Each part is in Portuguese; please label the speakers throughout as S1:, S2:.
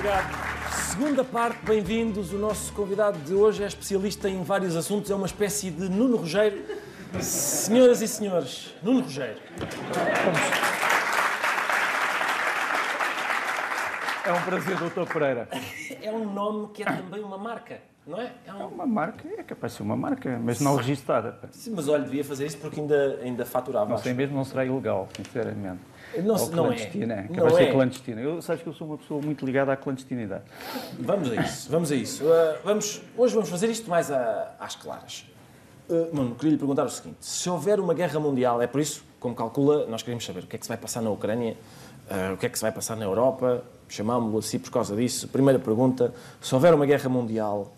S1: obrigado. Segunda parte, bem-vindos. O nosso convidado de hoje é especialista em vários assuntos, é uma espécie de Nuno Rogério. Senhoras e senhores, Nuno Rogério.
S2: É um prazer, doutor Pereira.
S1: É um nome que é também uma marca, não é? É
S2: É
S1: um...
S2: uma marca, é capaz de ser uma marca, mas não registada.
S1: Sim, mas olha, devia fazer isso porque ainda, ainda faturava.
S2: Não
S1: acho.
S2: sei mesmo, não será ilegal, sinceramente.
S1: Não,
S2: Ou
S1: não é.
S2: clandestina, é.
S1: Não
S2: Capaz de ser
S1: é.
S2: clandestina. Eu, sabes que eu sou uma pessoa muito ligada à clandestinidade.
S1: Vamos a isso, vamos a isso. Uh, vamos, hoje vamos fazer isto mais a- às claras. Uh, Nuno, queria lhe perguntar o seguinte: se houver uma guerra mundial, é por isso, como calcula, nós queremos saber o que é que se vai passar na Ucrânia, uh, o que é que se vai passar na Europa, chamámos-lo assim por causa disso. Primeira pergunta: se houver uma guerra mundial,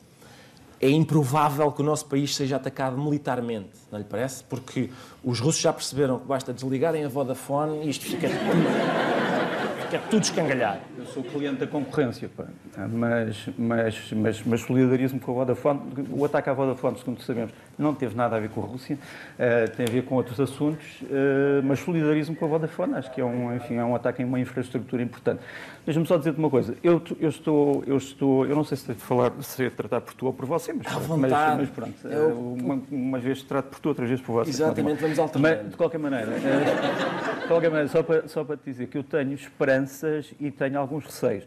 S1: é improvável que o nosso país seja atacado militarmente, não lhe parece? Porque os russos já perceberam que basta desligarem a Vodafone e isto fica tudo, fica tudo escangalhado.
S2: Eu sou cliente da concorrência, pá. Mas, mas, mas, mas solidarismo com a Vodafone, o ataque à Vodafone, segundo sabemos, não teve nada a ver com a Rússia, eh, tem a ver com outros assuntos, eh, mas solidarismo com a Vodafone, acho que é um, enfim, é um ataque em uma infraestrutura importante. Deixa-me só dizer-te uma coisa, eu, eu, estou, eu estou, eu não sei se tenho de falar, se é tratar por tu ou por você, mas, mas, mas pronto, eh,
S1: Eu-
S2: uma, umas vezes trato por tu, outras vezes por você.
S1: Exatamente, vamos alternando.
S2: Mas, de qualquer maneira, eh, de qualquer maneira só, para, só para te dizer que eu tenho esperanças e tenho alguns receios.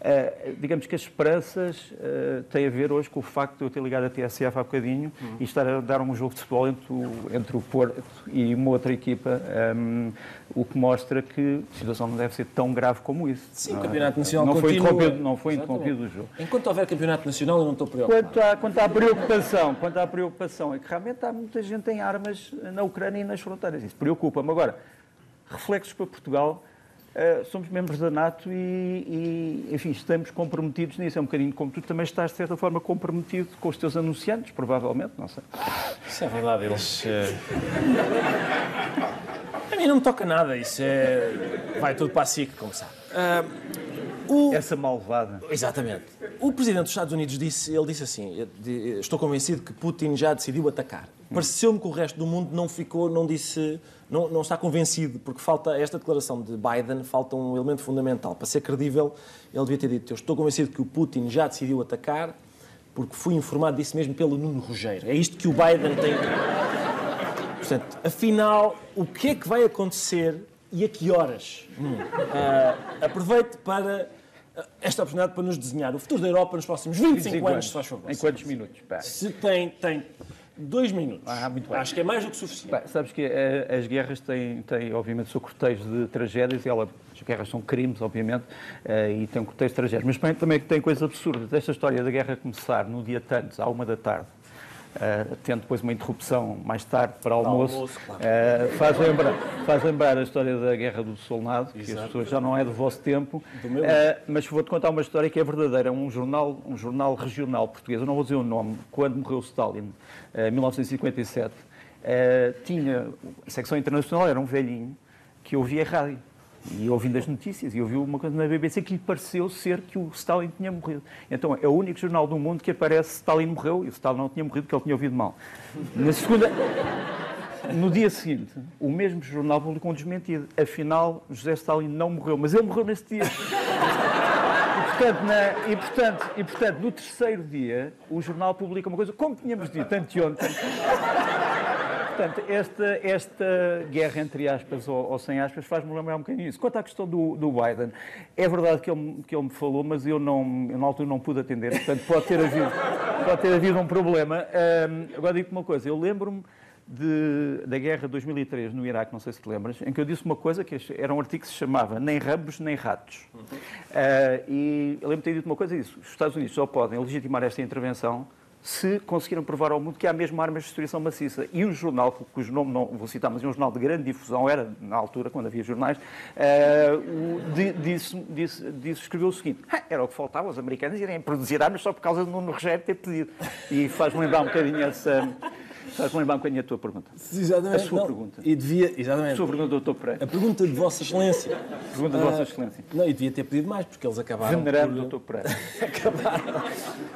S2: Eh, digamos que as esperanças eh, têm a ver hoje com o facto de eu ter ligado a TSF há bocadinho
S1: Uhum.
S2: e estar a dar um jogo de futebol entre o, entre o Porto e uma outra equipa, ehm, o que mostra que a situação não deve ser tão grave como isso.
S1: Sim, o
S2: é?
S1: Campeonato Nacional
S2: não foi
S1: continua.
S2: interrompido, não foi
S1: Exatamente.
S2: interrompido o jogo.
S1: Enquanto houver campeonato nacional, eu não estou preocupado.
S2: Quanto à, quanto à preocupação, quanto à preocupação, é que realmente há muita gente em armas na Ucrânia e nas fronteiras. Isso preocupa-me. Agora, reflexos para Portugal, eh, somos membros da NATO e, e, enfim, estamos comprometidos nisso. É um bocadinho como tu também estás, de certa forma, comprometido com os teus anunciantes, provavelmente, não sei.
S1: Isso é verdade, eles. eh, A mim não me toca nada, isso é. Vai tudo para a SIC, como sabe. Ah, o...
S2: Essa malvada.
S1: Exatamente. O presidente dos Estados Unidos disse, ele disse assim: estou convencido que Putin já decidiu atacar. Pareceu-me que o resto do mundo não ficou, não disse, não, não está convencido, porque falta esta declaração de Biden, falta um elemento fundamental. Para ser credível, ele devia ter dito: eu estou convencido que o Putin já decidiu atacar, porque fui informado disso mesmo pelo Nuno Rogério. É isto que o Biden tem. Portanto, afinal, o que é que vai acontecer e a que horas? Hum. Aproveite para ah, esta oportunidade para nos desenhar o futuro da Europa nos próximos 25 anos, se faz favor.
S2: Em quantos minutos? Pá.
S1: Se tem, tem dois minutos.
S2: Ah, muito bem.
S1: Acho que é mais do que suficiente.
S2: Bem, sabes que eh, as guerras têm, têm, obviamente, o seu cortejo de tragédias, e ela, as guerras são crimes, obviamente, eh, e têm um cortejo de tragédias. Mas também, também tem coisas absurdas. Esta história da guerra começar no dia tantos, à uma da tarde, eh, tendo depois uma interrupção mais tarde para almoço,
S1: almoço, claro.
S2: eh, faz, lembrar, faz lembrar a história da Guerra do Solnado, que as pessoas já não é do vosso tempo,
S1: Do
S2: eh, mas vou-te contar uma história que é verdadeira. Um jornal, um jornal regional português, eu não vou dizer o nome, quando morreu Stalin, em 1957, eh, tinha, a secção internacional era um velhinho que ouvia rádio. E ouvindo as notícias, e ouviu uma coisa na BBC que lhe pareceu ser que o Stalin tinha morrido. Então é o único jornal do mundo que aparece Stalin morreu, e o Stalin não tinha morrido porque ele tinha ouvido mal. Na segunda, no dia seguinte, o mesmo jornal publicou um desmentido. Afinal, José Stalin não morreu, mas ele morreu nesse dia. E portanto, na- e, portanto, e, portanto, no terceiro dia, o jornal publica uma coisa, como tínhamos dito anteontem. Portanto, esta, esta guerra, entre aspas ou, ou sem aspas, faz-me lembrar um bocadinho isso. Quanto à questão do, do Biden, é verdade que ele, que ele me falou, mas eu, não, eu na altura não pude atender, portanto pode ter havido, pode ter havido um problema. Ahm, agora digo-te uma coisa, eu lembro-me de- da guerra de 2003 no Iraque, não sei se te lembras, em que eu disse uma coisa que era um artigo que se chamava Nem ramos, nem ratos. Ah, e eu lembro de ter dito uma coisa disso. Os Estados Unidos só podem legitimar esta intervenção se conseguiram provar ao mundo que há mesmo armas de destruição maciça. E um jornal, cujo nome não vou citar, mas é um jornal de grande difusão, era na altura, quando havia jornais, di- disse, disse, disse- escreveu o seguinte, "Ah, era o que faltava, os americanos irem produzir armas só por causa de Nuno Rogério ter pedido. E faz-me lembrar um bocadinho essa... Faz-me lembrar um bocadinho a tua pergunta.
S1: Exatamente.
S2: A sua
S1: Não,
S2: pergunta.
S1: E devia,
S2: A
S1: exatamente.
S2: sua pergunta, doutor Pereira.
S1: A pergunta de Vossa Excelência.
S2: Pergunta de Vossa
S1: Ah,
S2: Excelência.
S1: Não, e devia ter pedido mais, porque eles acabaram.
S2: Venerando
S1: por-
S2: doutor Pereira.
S1: Acabaram.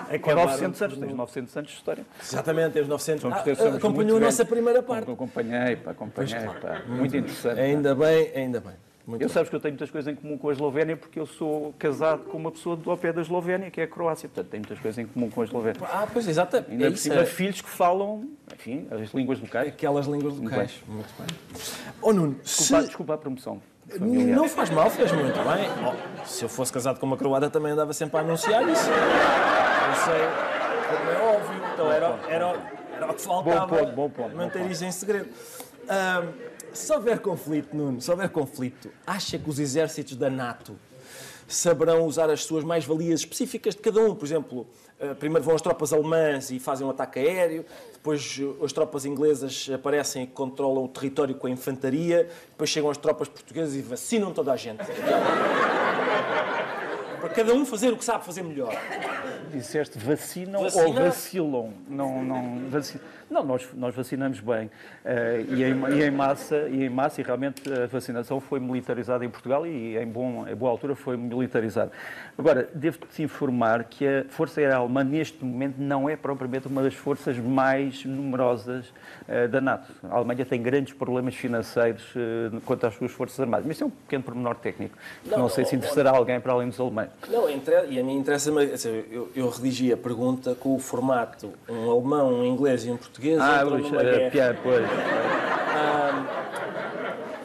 S2: Com
S1: acabaram
S2: 900 anos, tens 900 anos de história.
S1: Exatamente, os 900.
S2: Somos
S1: Ah,
S2: três, somos
S1: acompanhou
S2: muito
S1: a nossa primeira parte.
S2: Acompanhei, pá, acompanhei,
S1: Pois,
S2: pá. Muito interessante. pá.
S1: Ainda bem, ainda bem. Muito
S2: eu
S1: bem.
S2: sabes que eu tenho muitas coisas em comum com a Eslovénia porque eu sou casado com uma pessoa do pé da Eslovénia, que é a Croácia. Portanto, tenho muitas coisas em comum com a Eslovénia.
S1: Ah, pois, exato.
S2: Ainda
S1: É
S2: por cima,
S1: é
S2: filhos que falam, enfim, as línguas locais.
S1: aquelas línguas
S2: Muito
S1: locais. Muito bem. Oh, Nuno,
S2: Desculpa,
S1: se...
S2: desculpa a promoção. familiar.
S1: Não faz mal, fez muito bem. Oh, se eu fosse casado com uma croata também andava sempre a anunciar isso. Eu sei, como é óbvio. Então era, era, era o que faltava.
S2: Bom ponto, bom ponto,
S1: Manter isso em segredo. Ahm, se houver conflito, Nuno, se houver conflito, acha que os exércitos da NATO saberão usar as suas mais-valias específicas de cada um? Por exemplo, eh, primeiro vão as tropas alemãs e fazem um ataque aéreo, depois eh, as tropas inglesas aparecem e controlam o território com a infantaria, depois chegam as tropas portuguesas e vacinam toda a gente. Para cada um fazer o que sabe fazer melhor.
S2: Disseste vacinam
S1: Vacina?
S2: ou vacilam? Não, não, vaci... não nós, nós vacinamos bem. Eh, e, em, e em massa, e em massa, e realmente a vacinação foi militarizada em Portugal e em, bom, em boa altura foi militarizada. Agora, devo-te informar que a Força Aérea Alemã, neste momento, não é propriamente uma das forças mais numerosas eh, da NATO. A Alemanha tem grandes problemas financeiros eh, quanto às suas Forças Armadas. Mas isso é um pequeno pormenor técnico.
S1: Não,
S2: Não, sei se
S1: oh,
S2: interessará alguém para além dos alemães.
S1: Não, inter- e a mim interessa-me. Eu, eu redigi a pergunta com o formato um alemão, um inglês e um português.
S2: Ah, pois,
S1: numa
S2: eh,
S1: guerra.
S2: piada, pois.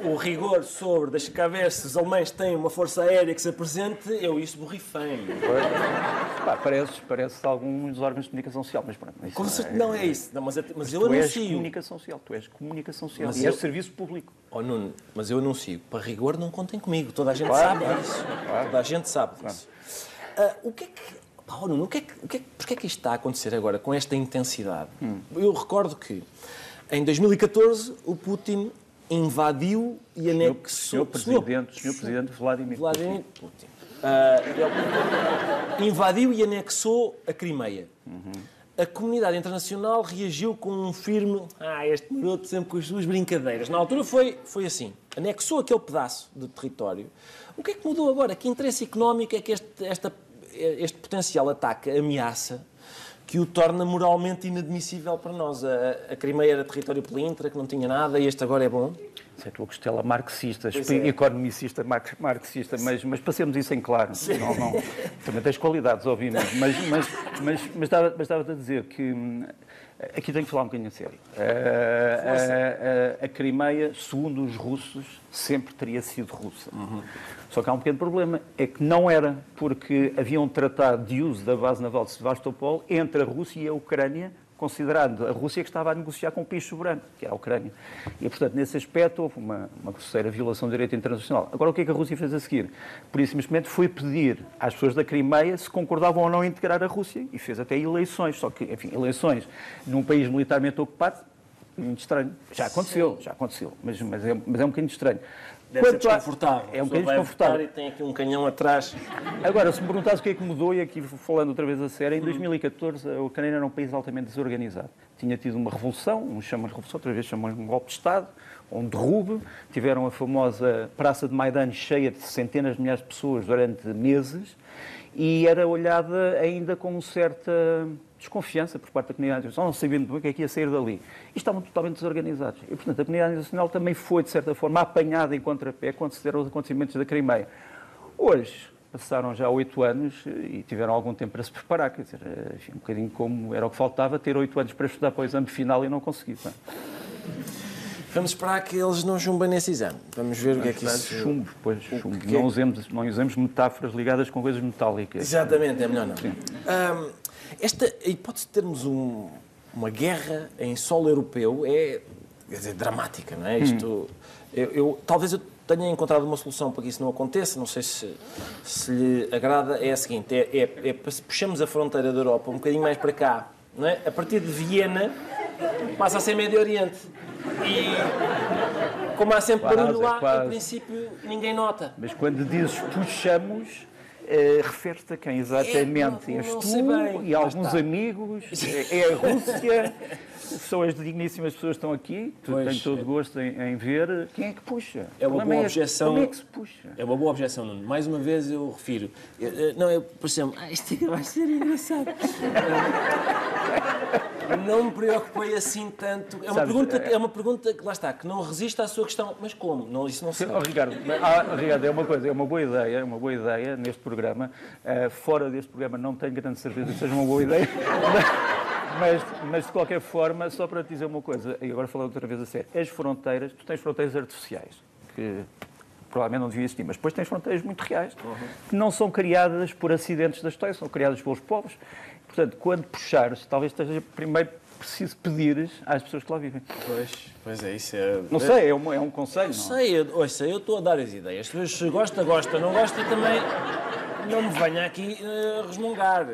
S1: o rigor sobre, deixa cá ver se os alemães têm uma força aérea que se apresente, eu isso borrifei-me.
S2: Pá, pareces, pareces alguns órgãos de comunicação social, mas pronto. isso
S1: Com
S2: é-
S1: não é isso. Não, mas, eu- mas eu
S2: Tu és
S1: anuncio.
S2: comunicação social, tu és comunicação social
S1: Mas
S2: e
S1: eu-
S2: és serviço público.
S1: Oh, Nuno, mas eu anuncio. Para rigor, não contem comigo. Toda a gente
S2: Claro,
S1: sabe
S2: claro,
S1: disso.
S2: claro.
S1: Toda a gente sabe disso. Ah, o que é que. Nuno, o que é que, o que é que, porquê é que isto está a acontecer agora com esta intensidade?
S2: Hum.
S1: Eu recordo que em 2014 o Putin invadiu e
S2: Senhor,
S1: anexou.
S2: senhor Presidente, senhor Presidente Vladimir,
S1: Vladimir Putin. Ah, ele invadiu e anexou a Crimeia. A comunidade internacional reagiu com um firme. Ah, este maroto sempre com as suas brincadeiras. Na altura foi, foi assim: anexou aquele pedaço de território. O que é que mudou agora? Que interesse económico é que este, esta, este potencial ataque ameaça que o torna moralmente inadmissível para nós? A, a Crimeia era território pelintra, que não tinha nada, e este agora é bom?
S2: Isso é a tua costela marxista,
S1: é.
S2: economicista marx- marxista, mas, mas passemos isso em claro. Não, não. Também tens qualidades, obviamente, mas, mas, mas, mas, estava, mas estava a dizer que hum, aqui tenho que falar um bocadinho a sério. A, a- a- a Crimeia, segundo os russos, sempre teria sido russa. Só que há um pequeno problema, é que não era, porque havia um tratado de uso da base naval de Sevastopol entre a Rússia e a Ucrânia, considerando a Rússia que estava a negociar com o país soberano, que era a Ucrânia. E, portanto, nesse aspecto houve uma, uma grosseira violação do direito internacional. Agora, o que é que a Rússia fez a seguir? Por isso, simplesmente foi pedir às pessoas da Crimeia se concordavam ou não em integrar a Rússia e fez até eleições. Só que, enfim, eleições num país militarmente ocupado, muito estranho. Já aconteceu, já aconteceu, mas, mas, é, mas é um bocadinho estranho.
S1: Deve ser
S2: Quanto a-
S1: desconfortável.
S2: É um bocadinho desconfortável.
S1: E tem aqui um canhão atrás.
S2: Agora, se me perguntasse o que é que mudou, e aqui falando outra vez a sério, em 2014 a Ucrânia era um país altamente desorganizado. Tinha tido uma revolução, uns chamam revolução, outra vez chamam um golpe de Estado, um derrube. Tiveram a famosa Praça de Maidan cheia de centenas de milhares de pessoas durante meses e era olhada ainda com certa desconfiança por parte da comunidade internacional, não sabendo bem o que é que ia sair dali. E estavam totalmente desorganizados. E, portanto, a comunidade internacional também foi, de certa forma, apanhada em contrapé quando se deram os acontecimentos da Crimeia. Hoje, passaram já oito anos e tiveram algum tempo para se preparar, quer dizer, enfim, um bocadinho como era o que faltava, ter oito anos para estudar para o exame final e não conseguir. pá.
S1: Vamos esperar que eles não chumbem nesse exame. Vamos ver o que é que isso...
S2: Chumbo, pois, chumbo.
S1: que é
S2: Não, usemos, não usemos metáforas ligadas com coisas metálicas.
S1: Exatamente, é melhor não. Ahm, esta hipótese de termos um- uma guerra em solo europeu é quer dizer, dramática, não é? Isto, eu, eu- talvez eu tenha encontrado uma solução para que isso não aconteça, não sei se, se lhe agrada, é a seguinte, é, é, é puxamos a fronteira da Europa um bocadinho mais para cá, não é? A partir de Viena passa a ser Médio Oriente. E como há sempre
S2: Quase,
S1: barulho lá,
S2: quase.
S1: em princípio ninguém nota.
S2: Mas quando dizes puxamos, eh, refere-te a quem exatamente?
S1: É, não-
S2: És tu
S1: bem.
S2: e alguns
S1: está.
S2: amigos, é, é a Rússia, são as digníssimas pessoas que estão aqui, tu
S1: Pois.
S2: tens todo o gosto em, em ver. Quem é que puxa?
S1: É uma
S2: problema
S1: boa objeção.
S2: Como é que se puxa?
S1: É uma boa objeção, Nuno. Mais uma vez eu refiro. Eu- eu- não, eu pareceu-me, ah, isto vai ser engraçado. não me preocupei assim tanto. É uma,
S2: Sabes,
S1: pergunta,
S2: é-
S1: é uma pergunta que lá está, que não resiste à sua questão. Mas como? Não, isso não se
S2: Oh, Ricardo, ah, Ricardo, é uma coisa, é uma boa ideia, é uma boa ideia neste programa. Ah, fora deste programa não tenho grande certeza que seja uma boa ideia. Mas, mas, de qualquer forma, só para te dizer uma coisa, e agora falando outra vez a sério, as fronteiras, tu tens fronteiras artificiais, que provavelmente não deviam existir, mas depois tens fronteiras muito reais, que não são criadas por acidentes da história, são criadas pelos povos. Portanto, quando puxares, talvez esteja primeiro preciso pedir às pessoas que lá vivem.
S1: Pois, pois é, isso é.
S2: Não sei, é um, é um conselho.
S1: Não
S2: Não?
S1: sei, eu, ouça, eu estou a dar as ideias. Se gosta, gosta, não gosta também. Não me venha aqui uh, resmungar.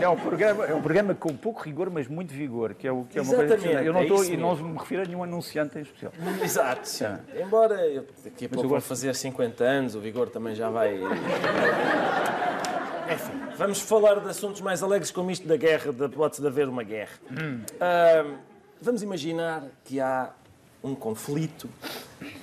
S2: É um, programa, é um programa com pouco rigor, mas muito vigor, que é, o, que é uma coisa que eu não
S1: é
S2: estou,
S1: isso
S2: e não me refiro a nenhum anunciante em especial.
S1: Exato, sim. Embora eu daqui a pouco
S2: eu
S1: vou fazer 50 anos, o vigor também já vai. Enfim, vamos falar de assuntos mais alegres como isto da guerra, da hipótese de haver uma guerra. Ahm, vamos imaginar que há um conflito,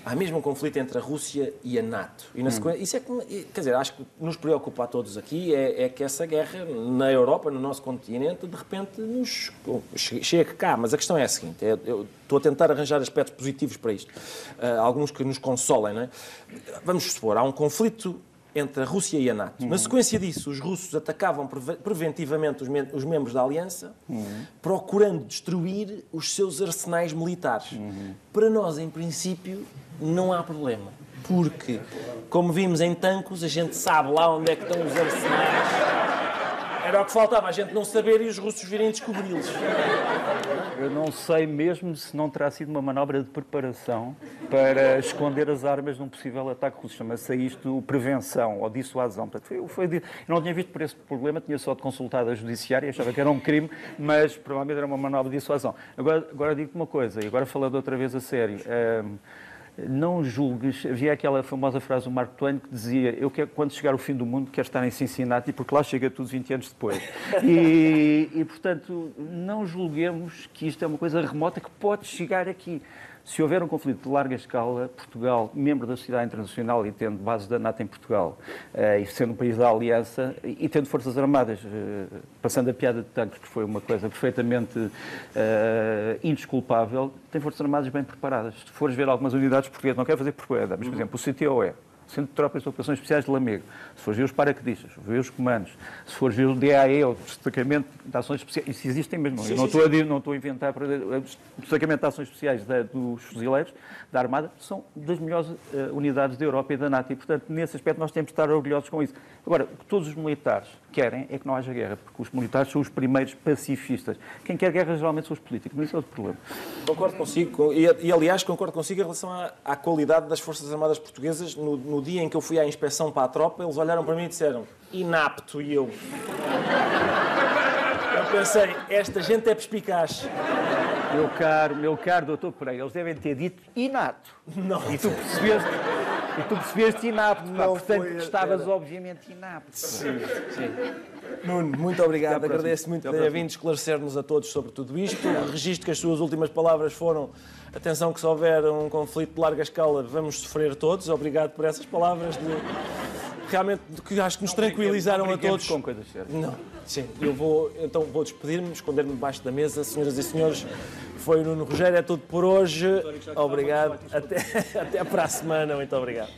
S1: há mesmo um conflito entre a Rússia e a NATO. E na sequência, isso é que, quer dizer, acho que nos preocupa a todos aqui é, é que essa guerra na Europa, no nosso continente, de repente nos che- chega cá. Mas a questão é a seguinte: é- eu estou a tentar arranjar aspectos positivos para isto, Ah, alguns que nos consolem, não é? Vamos supor, há um conflito entre a Rússia e a NATO. Na sequência disso, os russos atacavam preve- preventivamente os, mem- os membros da aliança, procurando destruir os seus arsenais militares. Para nós, em princípio, não há problema. Porque, como vimos em Tancos, a gente sabe lá onde é que estão os arsenais. Era o que faltava, a gente não saber e os russos virem descobri-los.
S2: Eu não sei mesmo se não terá sido uma manobra de preparação para esconder as armas num possível ataque russo. Chama-se isto prevenção ou dissuasão. Portanto, foi, foi de- eu não tinha visto por esse problema, tinha só consultado a judiciária, achava que era um crime, mas provavelmente era uma manobra de dissuasão. Agora, agora digo-te uma coisa, e agora falando outra vez a sério. hum, não julgues, havia aquela famosa frase do Marco Twain que dizia eu quero, quando chegar o fim do mundo quero estar em Cincinnati porque lá chega tudo 20 anos depois. E, e, portanto, não julguemos que isto é uma coisa remota que pode chegar aqui. Se houver um conflito de larga escala, Portugal, membro da sociedade internacional e tendo bases da NATO em Portugal, eh, e sendo um país da Aliança, e tendo forças armadas, eh, passando a piada de tanques, que foi uma coisa perfeitamente eh, indesculpável, tem forças armadas bem preparadas. Se fores ver algumas unidades portuguesas, não quero fazer propaganda, mas, por exemplo, o CTOE, Centro de Tropas de Operações Especiais de Lamego, se fores ver os paraquedistas, se fores ver os comandos, se fores ver o DAE, o Destacamento de Ações Especiais, isso existem mesmo, eu não estou, a, di- não estou a inventar, para- o Destacamento de Ações Especiais da- dos Fuzileiros, da Armada, são das melhores eh, unidades da Europa e da NATO, e, portanto, nesse aspecto nós temos de estar orgulhosos com isso. Agora, o que todos os militares querem é que não haja guerra, porque os militares são os primeiros pacifistas. Quem quer guerra geralmente são os políticos, mas isso é outro problema.
S1: Concordo consigo, e, e, aliás concordo consigo em relação à, à qualidade das Forças Armadas Portuguesas. No, no dia em que eu fui à inspeção para a tropa, eles olharam para mim e disseram inapto, e eu. Eu pensei, esta gente é perspicaz.
S2: Meu caro, meu caro doutor Pereira, eles devem ter dito inato.
S1: Não.
S2: E tu percebeste, e tu percebeste inapto, pá.
S1: Não
S2: portanto
S1: foi-
S2: estavas
S1: era-
S2: obviamente inapto.
S1: Nuno, muito obrigado. Agradeço muito ter vindo esclarecer-nos a todos sobre tudo isto. Registro que as suas últimas palavras foram atenção que se houver um conflito de larga escala vamos sofrer todos. Obrigado por essas palavras de realmente que acho que nos tranquilizaram a
S2: Brinquemos
S1: todos.
S2: com coisas sérias.
S1: Não, sim. Eu vou, então vou despedir-me, esconder-me debaixo da mesa. Senhoras e senhores, foi o Nuno Rogério, é tudo por hoje. Obrigado. Até, até para a semana. Muito obrigado.